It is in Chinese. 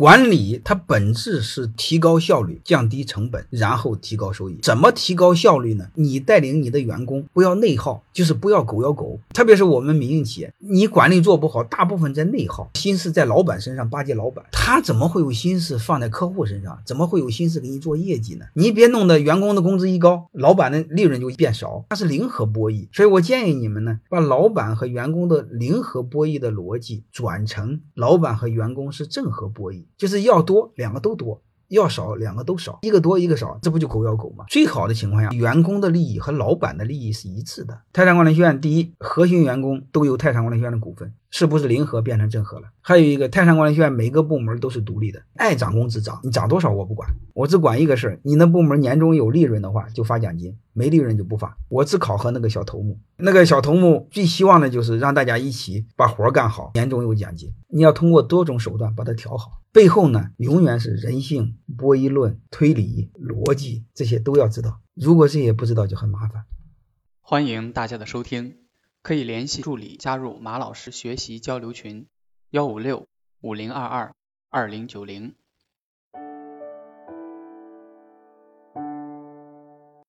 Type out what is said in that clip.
管理它本质是提高效率、降低成本，然后提高收益。怎么提高效率呢？你带领你的员工不要内耗，就是不要狗咬狗。特别是我们民营企业，你管理做不好，大部分在内耗，心思在老板身上巴结老板，他怎么会有心思放在客户身上？怎么会有心思给你做业绩呢？你别弄得员工的工资一高，老板的利润就变少，它是零和博弈。所以我建议你们呢，把老板和员工的零和博弈的逻辑转成老板和员工是正和博弈。就是要多，两个都多；要少，两个都少。一个多，一个少，这不就狗咬狗吗？最好的情况下，员工的利益和老板的利益是一致的。泰山管理学院第一，核心员工都有泰山管理学院的股份。是不是零和变成正和了？还有一个泰山管理学院每个部门都是独立的，爱涨工资涨，你涨多少我不管，我只管一个事儿：你那部门年终有利润的话就发奖金，没利润就不发。我只考核那个小头目，那个小头目最希望的就是让大家一起把活干好，年终有奖金。你要通过多种手段把它调好，背后呢永远是人性、博弈论、推理、逻辑这些都要知道。如果这些不知道就很麻烦。欢迎大家的收听。可以联系助理加入马老师学习交流群：幺五六五零二二二零九零。